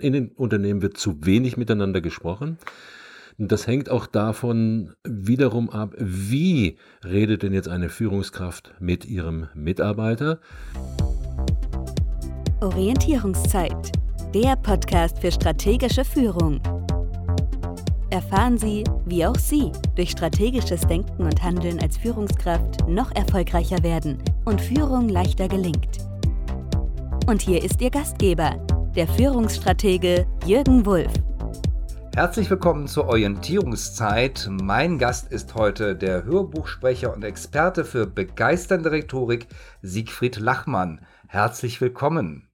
In den Unternehmen wird zu wenig miteinander gesprochen. Das hängt auch davon wiederum ab, wie redet denn jetzt eine Führungskraft mit ihrem Mitarbeiter. Orientierungszeit, der Podcast für strategische Führung. Erfahren Sie, wie auch Sie durch strategisches Denken und Handeln als Führungskraft noch erfolgreicher werden und Führung leichter gelingt. Und hier ist Ihr Gastgeber, der Führungsstratege Jürgen Wulff. Herzlich willkommen zur Orientierungszeit. Mein Gast ist heute der Hörbuchsprecher und Experte für begeisternde Rhetorik Siegfried Lachmann. Herzlich willkommen.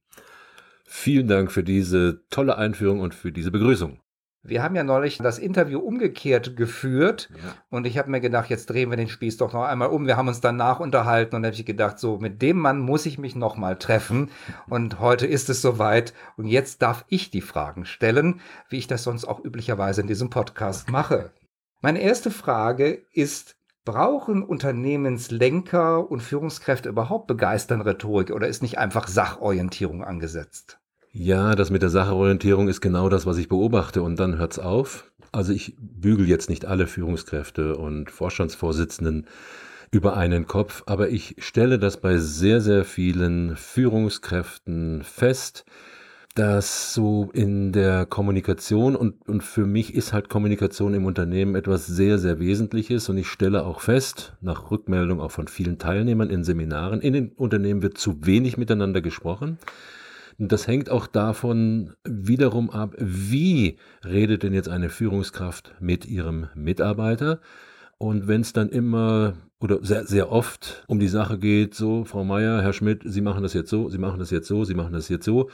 Vielen Dank für diese tolle Einführung und für diese Begrüßung. Wir haben ja neulich das Interview umgekehrt geführt ja. und ich habe mir gedacht, jetzt drehen wir den Spieß doch noch einmal um. Wir haben uns danach unterhalten und habe ich gedacht, so mit dem Mann muss ich mich noch mal treffen und heute ist es soweit und jetzt darf ich die Fragen stellen, wie ich das sonst auch üblicherweise in diesem Podcast mache. Meine erste Frage ist, brauchen Unternehmenslenker und Führungskräfte überhaupt begeisternde Rhetorik oder ist nicht einfach Sachorientierung angesetzt? Ja, das mit der Sachorientierung ist genau das, was ich beobachte und dann hört's auf. Also ich bügel jetzt nicht alle Führungskräfte und Vorstandsvorsitzenden über einen Kopf, aber ich stelle das bei sehr, sehr vielen Führungskräften fest, dass so in der Kommunikation und, und für mich ist halt Kommunikation im Unternehmen etwas sehr, sehr Wesentliches und ich stelle auch fest, nach Rückmeldung auch von vielen Teilnehmern in Seminaren, in den Unternehmen wird zu wenig miteinander gesprochen. Das hängt auch davon wiederum ab, wie redet denn jetzt eine Führungskraft mit ihrem Mitarbeiter. Und wenn es dann immer oder sehr, sehr oft um die Sache geht, so, Frau Meier, Herr Schmidt, Sie machen das jetzt so, Sie machen das jetzt so, Sie machen das jetzt so,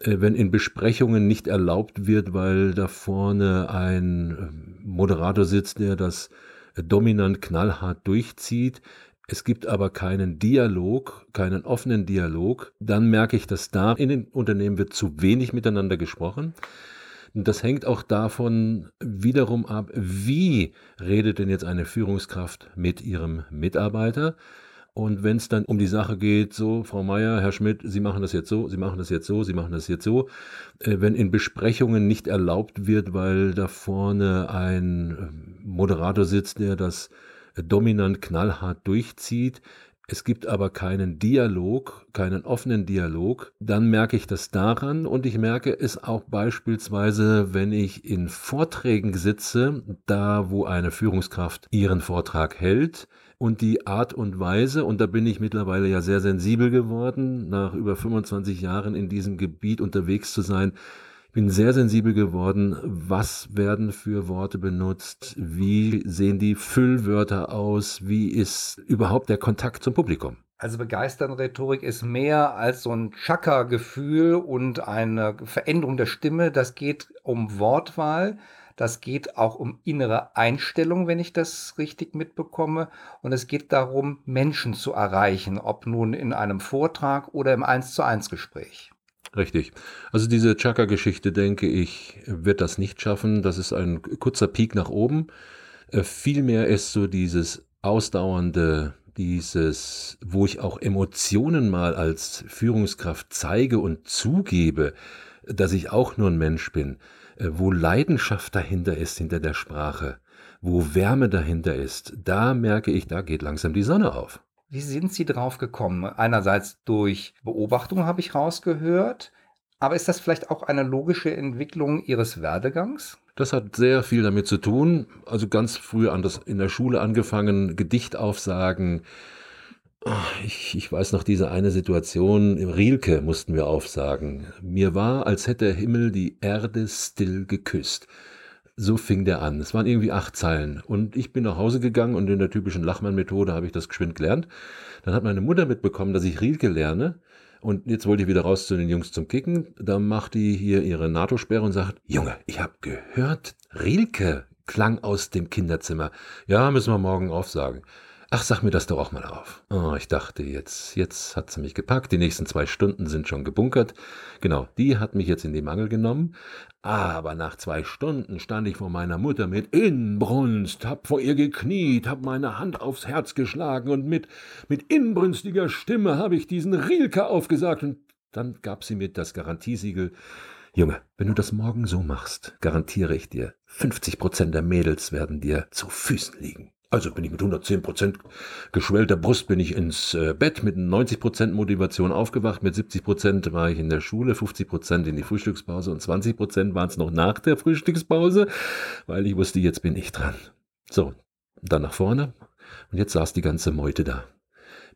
äh, wenn in Besprechungen nicht erlaubt wird, weil da vorne ein äh, Moderator sitzt, der das dominant knallhart durchzieht, es gibt aber keinen Dialog, keinen offenen Dialog, dann merke ich, dass da in den Unternehmen wird zu wenig miteinander gesprochen. Das hängt auch davon wiederum ab, wie redet denn jetzt eine Führungskraft mit ihrem Mitarbeiter. Und wenn es dann um die Sache geht, so, Frau Meier, Herr Schmidt, Sie machen das jetzt so, Sie machen das jetzt so, Sie machen das jetzt so, äh, wenn in Besprechungen nicht erlaubt wird, weil da vorne ein äh, Moderator sitzt, der das dominant knallhart durchzieht, es gibt aber keinen Dialog, keinen offenen Dialog, dann merke ich das daran und ich merke es auch beispielsweise, wenn ich in Vorträgen sitze, da wo eine Führungskraft ihren Vortrag hält. Und die Art und Weise, und da bin ich mittlerweile ja sehr sensibel geworden, nach über 25 Jahren in diesem Gebiet unterwegs zu sein, bin sehr sensibel geworden. Was werden für Worte benutzt? Wie sehen die Füllwörter aus? Wie ist überhaupt der Kontakt zum Publikum? Also begeisternde Rhetorik ist mehr als so ein Chakra-Gefühl und eine Veränderung der Stimme. Das geht um Wortwahl. Das geht auch um innere Einstellung, wenn ich das richtig mitbekomme. Und es geht darum, Menschen zu erreichen, ob nun in einem Vortrag oder im 1 zu 1 Gespräch. Richtig. Also diese Chaka-Geschichte, denke ich, wird das nicht schaffen. Das ist ein kurzer Peak nach oben. Äh, vielmehr ist so dieses ausdauernde, dieses, wo ich auch Emotionen mal als Führungskraft zeige und zugebe, dass ich auch nur ein Mensch bin, äh, wo Leidenschaft dahinter ist, hinter der Sprache, wo Wärme dahinter ist, da merke ich, da geht langsam die Sonne auf. Wie sind Sie drauf gekommen? Einerseits durch Beobachtung habe ich rausgehört, aber ist das vielleicht auch eine logische Entwicklung Ihres Werdegangs? Das hat sehr viel damit zu tun. Also ganz früh an das, in der Schule angefangen, Gedichtaufsagen. Ich, ich weiß noch diese eine Situation, im Rielke mussten wir aufsagen. Mir war, als hätte der Himmel die Erde still geküsst. So fing der an. Es waren irgendwie acht Zeilen. Und ich bin nach Hause gegangen und in der typischen Lachmann-Methode habe ich das geschwind gelernt. Dann hat meine Mutter mitbekommen, dass ich Rielke lerne. Und jetzt wollte ich wieder raus zu den Jungs zum Kicken. Da macht die hier ihre NATO-Sperre und sagt, Junge, ich habe gehört, Rielke klang aus dem Kinderzimmer. Ja, müssen wir morgen aufsagen. Ach, sag mir das doch auch mal auf. Oh, ich dachte, jetzt, jetzt hat sie mich gepackt. Die nächsten zwei Stunden sind schon gebunkert. Genau, die hat mich jetzt in die Mangel genommen. Aber nach zwei Stunden stand ich vor meiner Mutter mit Inbrunst, hab vor ihr gekniet, hab meine Hand aufs Herz geschlagen und mit, mit inbrünstiger Stimme habe ich diesen Rielke aufgesagt und dann gab sie mir das Garantiesiegel Junge, wenn du das morgen so machst, garantiere ich dir, 50 Prozent der Mädels werden dir zu Füßen liegen. Also bin ich mit 110 Prozent geschwellter Brust bin ich ins äh, Bett, mit 90 Prozent Motivation aufgewacht, mit 70 Prozent war ich in der Schule, 50 Prozent in die Frühstückspause und 20 Prozent waren es noch nach der Frühstückspause, weil ich wusste, jetzt bin ich dran. So, dann nach vorne und jetzt saß die ganze Meute da.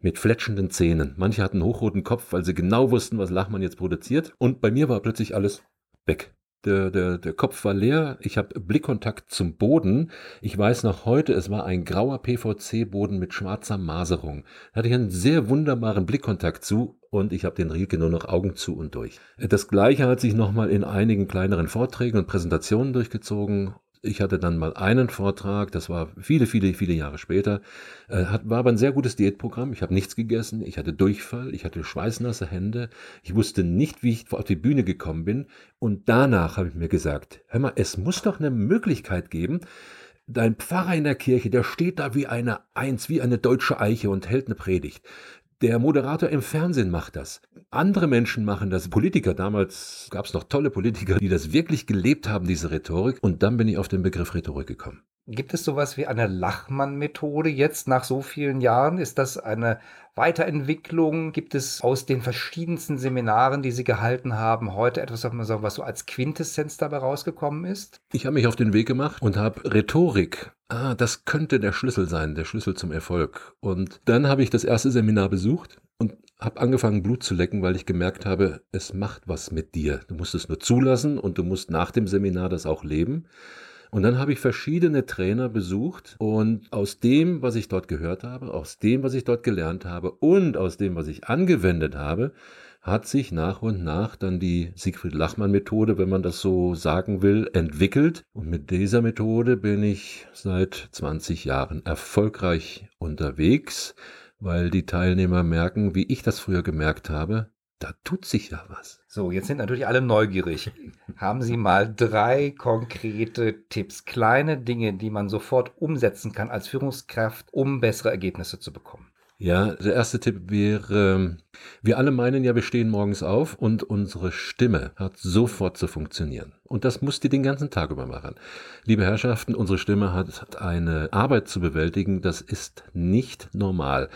Mit fletschenden Zähnen. Manche hatten hochroten Kopf, weil sie genau wussten, was Lachmann jetzt produziert. Und bei mir war plötzlich alles weg. Der, der, der Kopf war leer, ich habe Blickkontakt zum Boden. Ich weiß noch heute, es war ein grauer PVC-Boden mit schwarzer Maserung. Da hatte ich einen sehr wunderbaren Blickkontakt zu und ich habe den Rielke nur noch Augen zu und durch. Das gleiche hat sich nochmal in einigen kleineren Vorträgen und Präsentationen durchgezogen ich hatte dann mal einen Vortrag, das war viele, viele, viele Jahre später, äh, hat, war aber ein sehr gutes Diätprogramm. Ich habe nichts gegessen, ich hatte Durchfall, ich hatte schweißnasse Hände, ich wusste nicht, wie ich auf die Bühne gekommen bin. Und danach habe ich mir gesagt, hör mal, es muss doch eine Möglichkeit geben, dein Pfarrer in der Kirche, der steht da wie eine Eins, wie eine deutsche Eiche und hält eine Predigt. Der Moderator im Fernsehen macht das. Andere Menschen machen das. Politiker, damals gab es noch tolle Politiker, die das wirklich gelebt haben, diese Rhetorik. Und dann bin ich auf den Begriff Rhetorik gekommen. Gibt es sowas wie eine Lachmann-Methode jetzt nach so vielen Jahren? Ist das eine Weiterentwicklung? Gibt es aus den verschiedensten Seminaren, die Sie gehalten haben, heute etwas, was so als Quintessenz dabei rausgekommen ist? Ich habe mich auf den Weg gemacht und habe Rhetorik. Ah, das könnte der Schlüssel sein, der Schlüssel zum Erfolg. Und dann habe ich das erste Seminar besucht und habe angefangen, Blut zu lecken, weil ich gemerkt habe, es macht was mit dir. Du musst es nur zulassen und du musst nach dem Seminar das auch leben. Und dann habe ich verschiedene Trainer besucht und aus dem, was ich dort gehört habe, aus dem, was ich dort gelernt habe und aus dem, was ich angewendet habe, hat sich nach und nach dann die Siegfried Lachmann Methode, wenn man das so sagen will, entwickelt. Und mit dieser Methode bin ich seit 20 Jahren erfolgreich unterwegs, weil die Teilnehmer merken, wie ich das früher gemerkt habe, da tut sich ja was. So, jetzt sind natürlich alle neugierig. Haben Sie mal drei konkrete Tipps, kleine Dinge, die man sofort umsetzen kann als Führungskraft, um bessere Ergebnisse zu bekommen? Ja, der erste Tipp wäre, wir alle meinen ja, wir stehen morgens auf und unsere Stimme hat sofort zu funktionieren. Und das muss die den ganzen Tag über machen. Liebe Herrschaften, unsere Stimme hat eine Arbeit zu bewältigen, das ist nicht normal.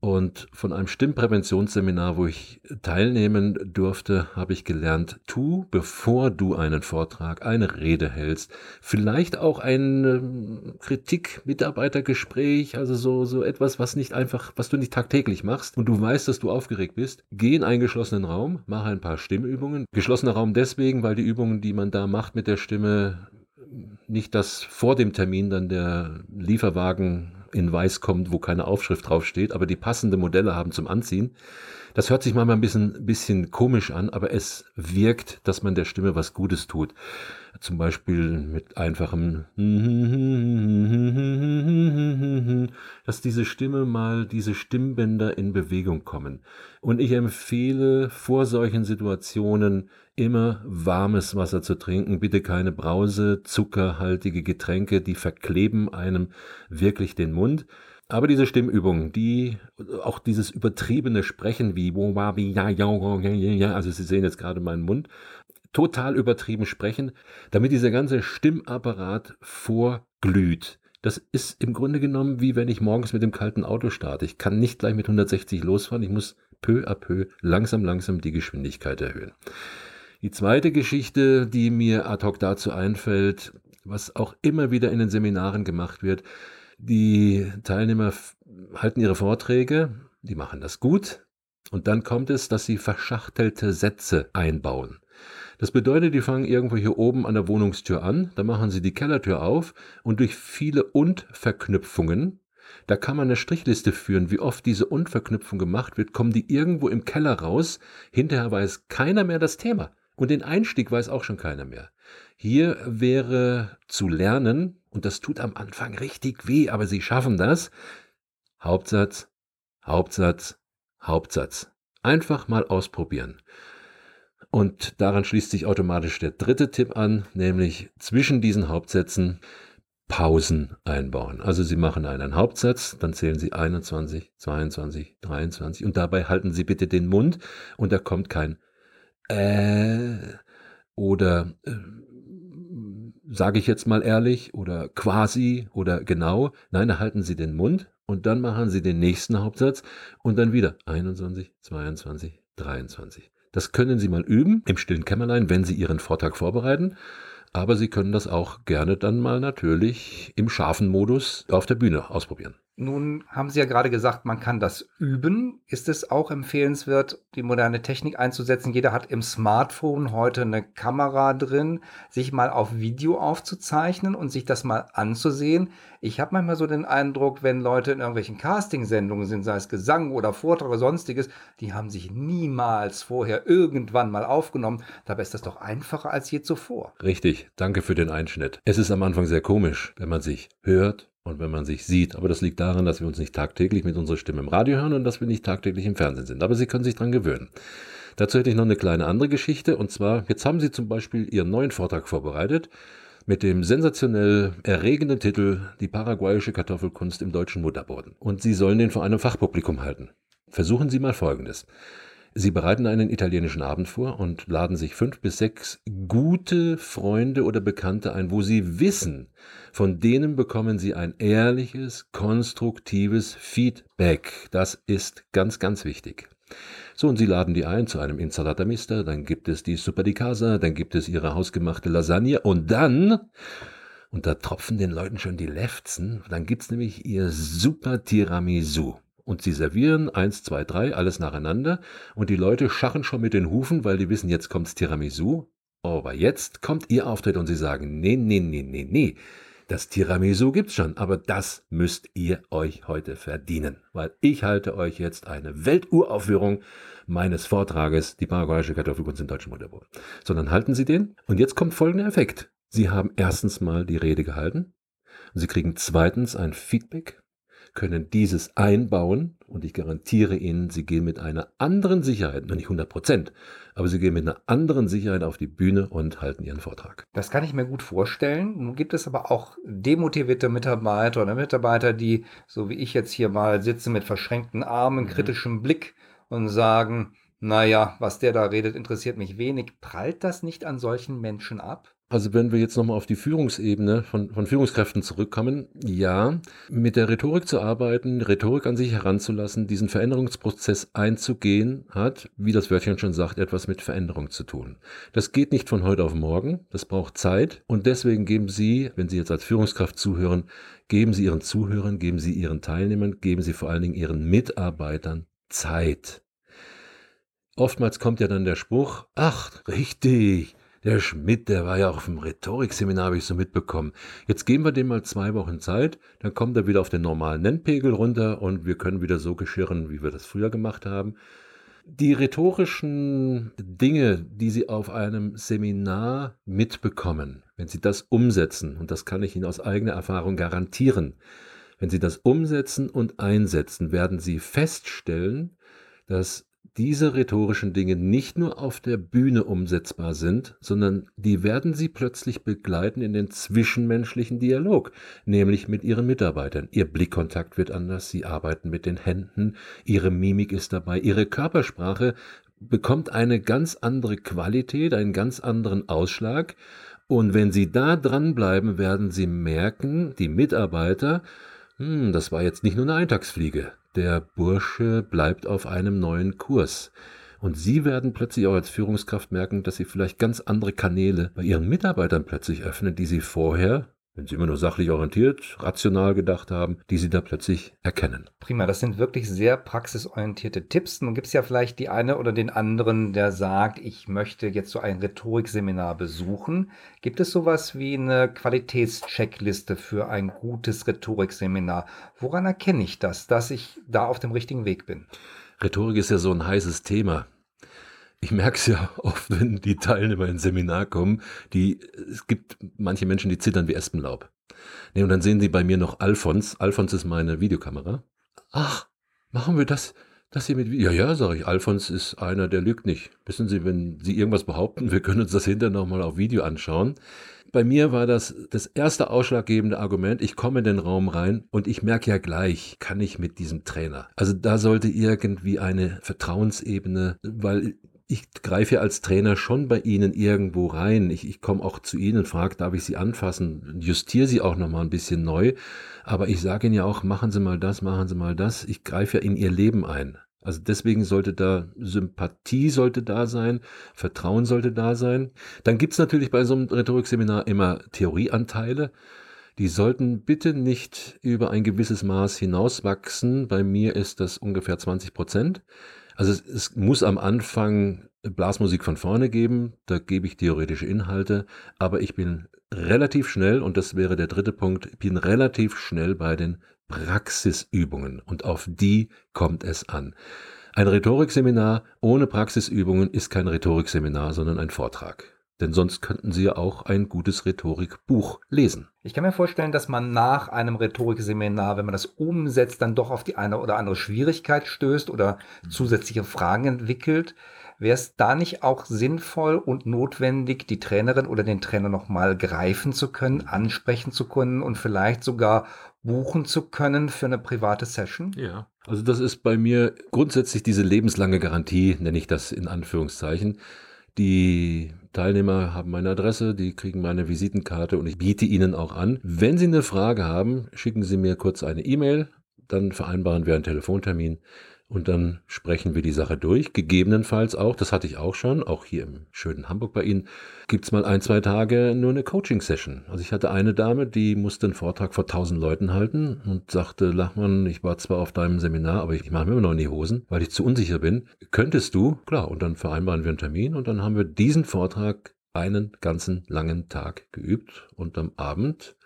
Und von einem Stimmpräventionsseminar, wo ich teilnehmen durfte, habe ich gelernt, tu, bevor du einen Vortrag, eine Rede hältst, vielleicht auch ein ähm, Kritik-Mitarbeitergespräch, also so, so etwas, was nicht einfach, was du nicht tagtäglich machst. Und du weißt, dass du aufgeregt bist, geh in einen geschlossenen Raum, mach ein paar Stimmübungen. Geschlossener Raum deswegen, weil die Übungen, die man da macht mit der Stimme, nicht, dass vor dem Termin dann der Lieferwagen in weiß kommt, wo keine Aufschrift draufsteht, aber die passende Modelle haben zum Anziehen. Das hört sich manchmal ein bisschen, bisschen komisch an, aber es wirkt, dass man der Stimme was Gutes tut. Zum Beispiel mit einfachem, dass diese Stimme mal, diese Stimmbänder in Bewegung kommen. Und ich empfehle vor solchen Situationen immer warmes Wasser zu trinken. Bitte keine Brause, zuckerhaltige Getränke, die verkleben einem wirklich den Mund. Aber diese Stimmübungen, die, auch dieses übertriebene Sprechen wie, also Sie sehen jetzt gerade meinen Mund, total übertrieben sprechen, damit dieser ganze Stimmapparat vorglüht. Das ist im Grunde genommen wie wenn ich morgens mit dem kalten Auto starte. Ich kann nicht gleich mit 160 losfahren, ich muss peu à peu langsam, langsam die Geschwindigkeit erhöhen. Die zweite Geschichte, die mir ad hoc dazu einfällt, was auch immer wieder in den Seminaren gemacht wird, die Teilnehmer halten ihre Vorträge, die machen das gut, und dann kommt es, dass sie verschachtelte Sätze einbauen. Das bedeutet, die fangen irgendwo hier oben an der Wohnungstür an, dann machen sie die Kellertür auf und durch viele Und-Verknüpfungen, da kann man eine Strichliste führen, wie oft diese Und-Verknüpfung gemacht wird, kommen die irgendwo im Keller raus, hinterher weiß keiner mehr das Thema. Und den Einstieg weiß auch schon keiner mehr. Hier wäre zu lernen, und das tut am Anfang richtig weh, aber Sie schaffen das. Hauptsatz, Hauptsatz, Hauptsatz. Einfach mal ausprobieren. Und daran schließt sich automatisch der dritte Tipp an, nämlich zwischen diesen Hauptsätzen Pausen einbauen. Also Sie machen einen Hauptsatz, dann zählen Sie 21, 22, 23 und dabei halten Sie bitte den Mund und da kommt kein äh, oder äh, sage ich jetzt mal ehrlich oder quasi oder genau. Nein, halten Sie den Mund und dann machen Sie den nächsten Hauptsatz und dann wieder 21, 22, 23. Das können Sie mal üben im stillen Kämmerlein, wenn Sie Ihren Vortrag vorbereiten. Aber Sie können das auch gerne dann mal natürlich im scharfen Modus auf der Bühne ausprobieren. Nun haben Sie ja gerade gesagt, man kann das üben. Ist es auch empfehlenswert, die moderne Technik einzusetzen? Jeder hat im Smartphone heute eine Kamera drin, sich mal auf Video aufzuzeichnen und sich das mal anzusehen. Ich habe manchmal so den Eindruck, wenn Leute in irgendwelchen Casting-Sendungen sind, sei es Gesang oder Vortrag oder sonstiges, die haben sich niemals vorher irgendwann mal aufgenommen. Dabei ist das doch einfacher als je zuvor. Richtig, danke für den Einschnitt. Es ist am Anfang sehr komisch, wenn man sich hört und wenn man sich sieht. Aber das liegt daran, dass wir uns nicht tagtäglich mit unserer Stimme im Radio hören und dass wir nicht tagtäglich im Fernsehen sind. Aber Sie können sich daran gewöhnen. Dazu hätte ich noch eine kleine andere Geschichte. Und zwar, jetzt haben Sie zum Beispiel Ihren neuen Vortrag vorbereitet mit dem sensationell erregenden Titel Die paraguayische Kartoffelkunst im deutschen Mutterboden. Und Sie sollen den vor einem Fachpublikum halten. Versuchen Sie mal Folgendes. Sie bereiten einen italienischen Abend vor und laden sich fünf bis sechs gute Freunde oder Bekannte ein, wo Sie wissen, von denen bekommen Sie ein ehrliches, konstruktives Feedback. Das ist ganz, ganz wichtig. So, und Sie laden die ein zu einem Insalata Mista, dann gibt es die Super di Casa, dann gibt es Ihre hausgemachte Lasagne und dann, und da tropfen den Leuten schon die Lefzen, dann gibt's nämlich Ihr Super Tiramisu. Und sie servieren eins, zwei, drei, alles nacheinander. Und die Leute scharren schon mit den Hufen, weil die wissen, jetzt kommt's Tiramisu. Aber jetzt kommt ihr Auftritt und sie sagen, nee, nee, nee, nee, nee. Das Tiramisu gibt's schon, aber das müsst ihr euch heute verdienen, weil ich halte euch jetzt eine Welturaufführung meines Vortrages, die paraguayische Kartoffelkunst im deutschen Mutterboden. Sondern halten Sie den und jetzt kommt folgender Effekt. Sie haben erstens mal die Rede gehalten, Sie kriegen zweitens ein Feedback können dieses einbauen und ich garantiere Ihnen, Sie gehen mit einer anderen Sicherheit, noch nicht 100 Prozent, aber Sie gehen mit einer anderen Sicherheit auf die Bühne und halten Ihren Vortrag. Das kann ich mir gut vorstellen. Nun gibt es aber auch demotivierte Mitarbeiter oder Mitarbeiter, die, so wie ich jetzt hier mal sitze, mit verschränkten Armen, mhm. kritischem Blick und sagen, naja, was der da redet, interessiert mich wenig. Prallt das nicht an solchen Menschen ab? Also wenn wir jetzt nochmal auf die Führungsebene von, von Führungskräften zurückkommen, ja, mit der Rhetorik zu arbeiten, Rhetorik an sich heranzulassen, diesen Veränderungsprozess einzugehen, hat, wie das Wörtchen schon sagt, etwas mit Veränderung zu tun. Das geht nicht von heute auf morgen, das braucht Zeit und deswegen geben Sie, wenn Sie jetzt als Führungskraft zuhören, geben Sie Ihren Zuhörern, geben Sie Ihren Teilnehmern, geben Sie vor allen Dingen Ihren Mitarbeitern Zeit. Oftmals kommt ja dann der Spruch, ach, richtig, der Schmidt, der war ja auch auf dem Rhetorikseminar, habe ich so mitbekommen. Jetzt geben wir dem mal zwei Wochen Zeit, dann kommt er wieder auf den normalen Nennpegel runter und wir können wieder so geschirren, wie wir das früher gemacht haben. Die rhetorischen Dinge, die Sie auf einem Seminar mitbekommen, wenn Sie das umsetzen, und das kann ich Ihnen aus eigener Erfahrung garantieren, wenn Sie das umsetzen und einsetzen, werden Sie feststellen, dass diese rhetorischen Dinge nicht nur auf der Bühne umsetzbar sind, sondern die werden sie plötzlich begleiten in den zwischenmenschlichen Dialog, nämlich mit ihren Mitarbeitern. Ihr Blickkontakt wird anders, sie arbeiten mit den Händen, ihre Mimik ist dabei, ihre Körpersprache bekommt eine ganz andere Qualität, einen ganz anderen Ausschlag. Und wenn Sie da dranbleiben, werden Sie merken, die Mitarbeiter, hm, das war jetzt nicht nur eine Eintagsfliege. Der Bursche bleibt auf einem neuen Kurs. Und Sie werden plötzlich auch als Führungskraft merken, dass Sie vielleicht ganz andere Kanäle bei Ihren Mitarbeitern plötzlich öffnen, die Sie vorher wenn Sie immer nur sachlich orientiert, rational gedacht haben, die Sie da plötzlich erkennen. Prima, das sind wirklich sehr praxisorientierte Tipps. Nun gibt es ja vielleicht die eine oder den anderen, der sagt, ich möchte jetzt so ein Rhetorikseminar besuchen. Gibt es sowas wie eine Qualitätscheckliste für ein gutes Rhetorikseminar? Woran erkenne ich das, dass ich da auf dem richtigen Weg bin? Rhetorik ist ja so ein heißes Thema. Ich merke es ja oft, wenn die Teilnehmer ins Seminar kommen, die, es gibt manche Menschen, die zittern wie Espenlaub. Nee, und dann sehen sie bei mir noch Alfons. Alfons ist meine Videokamera. Ach, machen wir das, das hier mit Video? Ja, ja, sage ich. Alfons ist einer, der lügt nicht. Wissen Sie, wenn Sie irgendwas behaupten, wir können uns das hinterher nochmal auf Video anschauen. Bei mir war das das erste ausschlaggebende Argument. Ich komme in den Raum rein und ich merke ja gleich, kann ich mit diesem Trainer. Also da sollte irgendwie eine Vertrauensebene, weil ich greife als Trainer schon bei Ihnen irgendwo rein. Ich, ich komme auch zu Ihnen, frage, darf ich Sie anfassen, justiere Sie auch nochmal ein bisschen neu. Aber ich sage Ihnen ja auch, machen Sie mal das, machen Sie mal das. Ich greife ja in Ihr Leben ein. Also deswegen sollte da Sympathie sollte da sein, Vertrauen sollte da sein. Dann gibt's natürlich bei so einem Rhetorikseminar immer Theorieanteile. Die sollten bitte nicht über ein gewisses Maß hinauswachsen. Bei mir ist das ungefähr 20 Prozent. Also es, es muss am Anfang Blasmusik von vorne geben, da gebe ich theoretische Inhalte, aber ich bin relativ schnell, und das wäre der dritte Punkt, bin relativ schnell bei den Praxisübungen und auf die kommt es an. Ein Rhetorikseminar ohne Praxisübungen ist kein Rhetorikseminar, sondern ein Vortrag. Denn sonst könnten Sie ja auch ein gutes Rhetorikbuch lesen. Ich kann mir vorstellen, dass man nach einem Rhetorikseminar, wenn man das umsetzt, dann doch auf die eine oder andere Schwierigkeit stößt oder mhm. zusätzliche Fragen entwickelt. Wäre es da nicht auch sinnvoll und notwendig, die Trainerin oder den Trainer nochmal greifen zu können, ansprechen zu können und vielleicht sogar buchen zu können für eine private Session? Ja, also das ist bei mir grundsätzlich diese lebenslange Garantie, nenne ich das in Anführungszeichen. Die Teilnehmer haben meine Adresse, die kriegen meine Visitenkarte und ich biete ihnen auch an. Wenn Sie eine Frage haben, schicken Sie mir kurz eine E-Mail, dann vereinbaren wir einen Telefontermin und dann sprechen wir die Sache durch. Gegebenenfalls auch, das hatte ich auch schon, auch hier im schönen Hamburg bei Ihnen, gibt's mal ein, zwei Tage nur eine Coaching-Session. Also ich hatte eine Dame, die musste einen Vortrag vor tausend Leuten halten und sagte, Lachmann, ich war zwar auf deinem Seminar, aber ich mache mir immer noch in die Hosen, weil ich zu unsicher bin. Könntest du? Klar, und dann vereinbaren wir einen Termin und dann haben wir diesen Vortrag einen ganzen langen Tag geübt und am Abend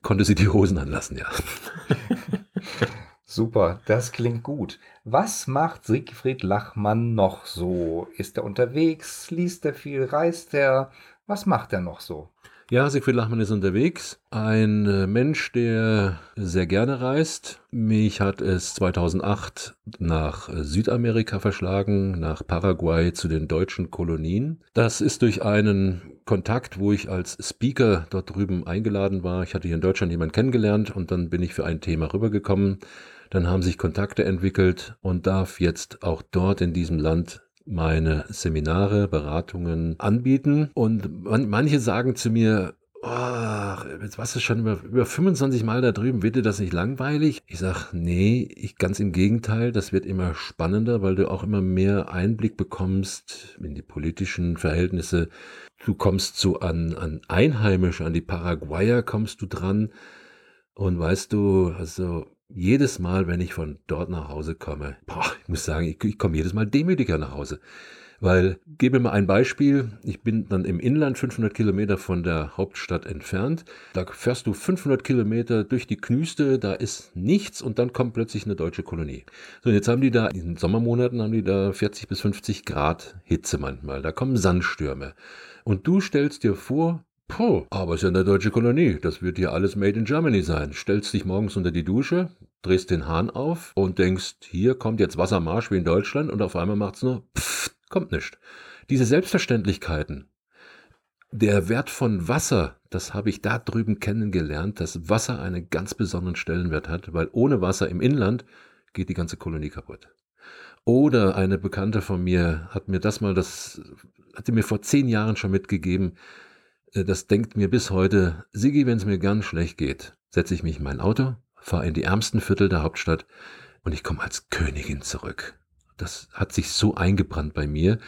konnte sie die Hosen anlassen, ja. Super, das klingt gut. Was macht Siegfried Lachmann noch so? Ist er unterwegs? Liest er viel? Reist er? Was macht er noch so? Ja, Siegfried Lachmann ist unterwegs. Ein äh, Mensch, der sehr gerne reist. Mich hat es 2008 nach äh, Südamerika verschlagen, nach Paraguay zu den deutschen Kolonien. Das ist durch einen Kontakt, wo ich als Speaker dort drüben eingeladen war. Ich hatte hier in Deutschland jemanden kennengelernt und dann bin ich für ein Thema rübergekommen. Dann haben sich Kontakte entwickelt und darf jetzt auch dort in diesem Land meine Seminare, Beratungen anbieten. Und man, manche sagen zu mir, oh, jetzt warst du schon über, über 25 Mal da drüben, wird dir das nicht langweilig? Ich sag, nee, ich ganz im Gegenteil, das wird immer spannender, weil du auch immer mehr Einblick bekommst in die politischen Verhältnisse. Du kommst so an, an Einheimische, an die Paraguayer kommst du dran. Und weißt du, also jedes Mal, wenn ich von dort nach Hause komme, boah, ich muss sagen, ich, ich komme jedes Mal demütiger nach Hause. Weil, gebe mir mal ein Beispiel, ich bin dann im Inland 500 Kilometer von der Hauptstadt entfernt. Da fährst du 500 Kilometer durch die Knüste, da ist nichts und dann kommt plötzlich eine deutsche Kolonie. So, und jetzt haben die da, in den Sommermonaten haben die da 40 bis 50 Grad Hitze manchmal. Da kommen Sandstürme. Und du stellst dir vor, Puh, aber es ist ja eine deutsche Kolonie. Das wird hier alles made in Germany sein. Stellst dich morgens unter die Dusche, drehst den Hahn auf und denkst, hier kommt jetzt Wassermarsch wie in Deutschland und auf einmal macht's nur, pfft, kommt nicht. Diese Selbstverständlichkeiten, der Wert von Wasser, das habe ich da drüben kennengelernt, dass Wasser einen ganz besonderen Stellenwert hat, weil ohne Wasser im Inland geht die ganze Kolonie kaputt. Oder eine Bekannte von mir hat mir das mal, das hatte mir vor zehn Jahren schon mitgegeben, das denkt mir bis heute, Sigi, wenn es mir ganz schlecht geht, setze ich mich in mein Auto, fahre in die ärmsten Viertel der Hauptstadt und ich komme als Königin zurück. Das hat sich so eingebrannt bei mir.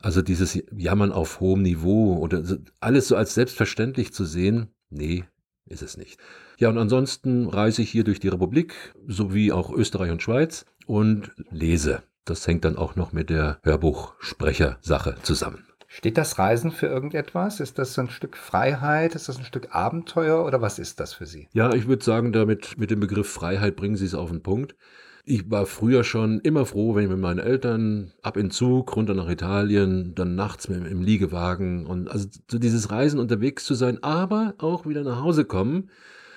Also dieses Jammern auf hohem Niveau oder alles so als selbstverständlich zu sehen, nee, ist es nicht. Ja, und ansonsten reise ich hier durch die Republik sowie auch Österreich und Schweiz und lese. Das hängt dann auch noch mit der Hörbuchsprechersache zusammen. Steht das Reisen für irgendetwas? Ist das ein Stück Freiheit? Ist das ein Stück Abenteuer oder was ist das für Sie? Ja, ich würde sagen, damit mit dem Begriff Freiheit bringen Sie es auf den Punkt. Ich war früher schon immer froh, wenn ich mit meinen Eltern ab in Zug, runter nach Italien, dann nachts mit, im Liegewagen und also so dieses Reisen unterwegs zu sein, aber auch wieder nach Hause kommen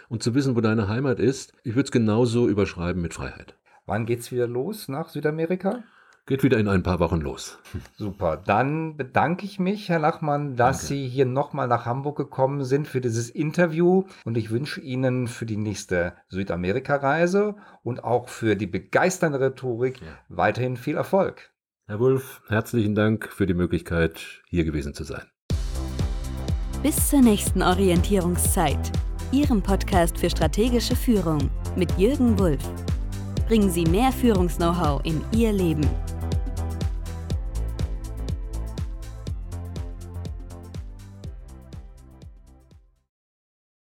und zu wissen, wo deine Heimat ist. Ich würde es genauso überschreiben mit Freiheit. Wann geht's wieder los nach Südamerika? Geht wieder in ein paar Wochen los. Super. Dann bedanke ich mich, Herr Lachmann, dass Danke. Sie hier nochmal nach Hamburg gekommen sind für dieses Interview. Und ich wünsche Ihnen für die nächste Südamerika-Reise und auch für die begeisternde Rhetorik ja. weiterhin viel Erfolg. Herr Wulff, herzlichen Dank für die Möglichkeit, hier gewesen zu sein. Bis zur nächsten Orientierungszeit, Ihrem Podcast für strategische Führung mit Jürgen Wulff. Bringen Sie mehr Führungs-Know-how in Ihr Leben.